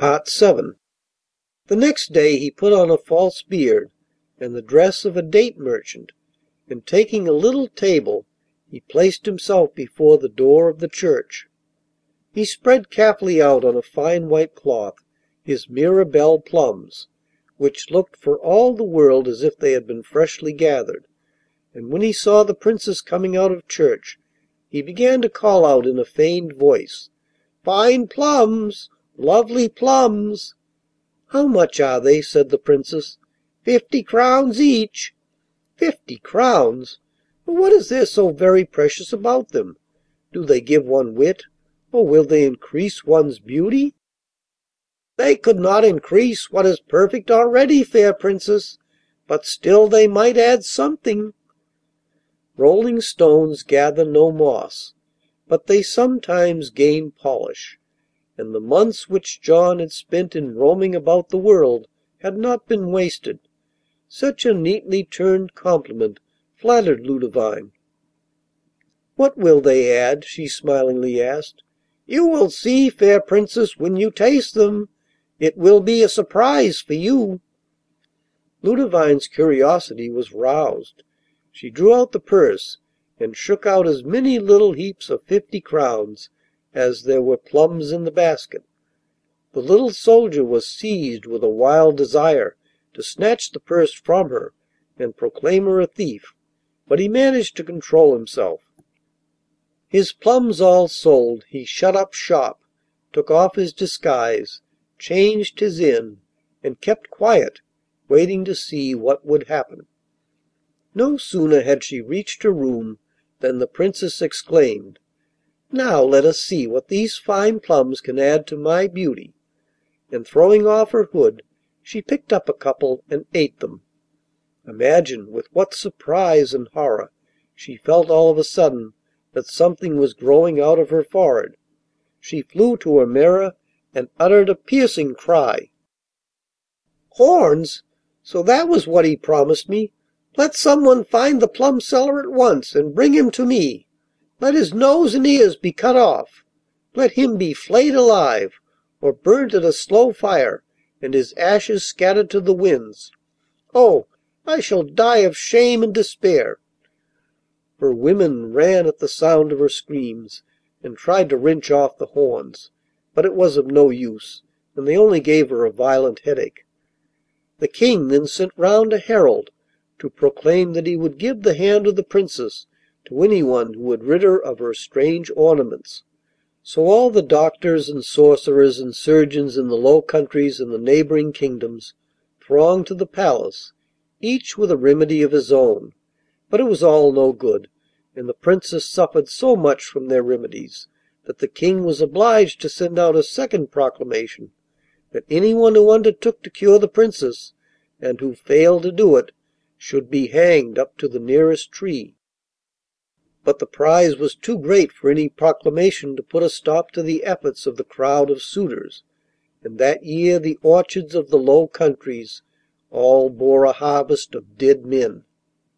7 The next day he put on a false beard and the dress of a date merchant, and, taking a little table, he placed himself before the door of the church. He spread carefully out on a fine white cloth his Mirabelle plums, which looked for all the world as if they had been freshly gathered, and when he saw the Princess coming out of church he began to call out in a feigned voice: 'Fine plums! Lovely plums!' 'How much are they?' said the Princess. 'Fifty crowns each. 'Fifty crowns! But what is there so very precious about them? Do they give one wit, or will they increase one's beauty?' 'They could not increase what is perfect already, fair Princess, but still they might add something.' Rolling stones gather no moss, but they sometimes gain polish and the months which John had spent in roaming about the world had not been wasted. Such a neatly turned compliment flattered Ludovine. 'What will they add?' she smilingly asked. 'You will see, fair Princess, when you taste them. It will be a surprise for you.' Ludovine's curiosity was roused. She drew out the purse and shook out as many little heaps of fifty crowns as there were plums in the basket. The little soldier was seized with a wild desire to snatch the purse from her and proclaim her a thief, but he managed to control himself. His plums all sold, he shut up shop, took off his disguise, changed his inn, and kept quiet, waiting to see what would happen. No sooner had she reached her room than the Princess exclaimed: 'Now let us see what these fine plums can add to my beauty,' and throwing off her hood she picked up a couple and ate them. Imagine with what surprise and horror she felt all of a sudden that something was growing out of her forehead. She flew to her mirror and uttered a piercing cry. 'Horns! So that was what he promised me! Let some one find the plum seller at once and bring him to me. Let his nose and ears be cut off. Let him be flayed alive, or burnt at a slow fire and his ashes scattered to the winds. Oh, I shall die of shame and despair!' Her women ran at the sound of her screams and tried to wrench off the horns, but it was of no use, and they only gave her a violent headache. The King then sent round a herald to proclaim that he would give the hand of the Princess to anyone who would rid her of her strange ornaments. So all the doctors and sorcerers and surgeons in the Low Countries and the neighbouring kingdoms thronged to the palace, each with a remedy of his own, but it was all no good, and the Princess suffered so much from their remedies that the King was obliged to send out a second proclamation that anyone who undertook to cure the Princess, and who failed to do it, should be hanged up to the nearest tree. But the prize was too great for any proclamation to put a stop to the efforts of the crowd of suitors, and that year the orchards of the Low Countries all bore a harvest of dead men.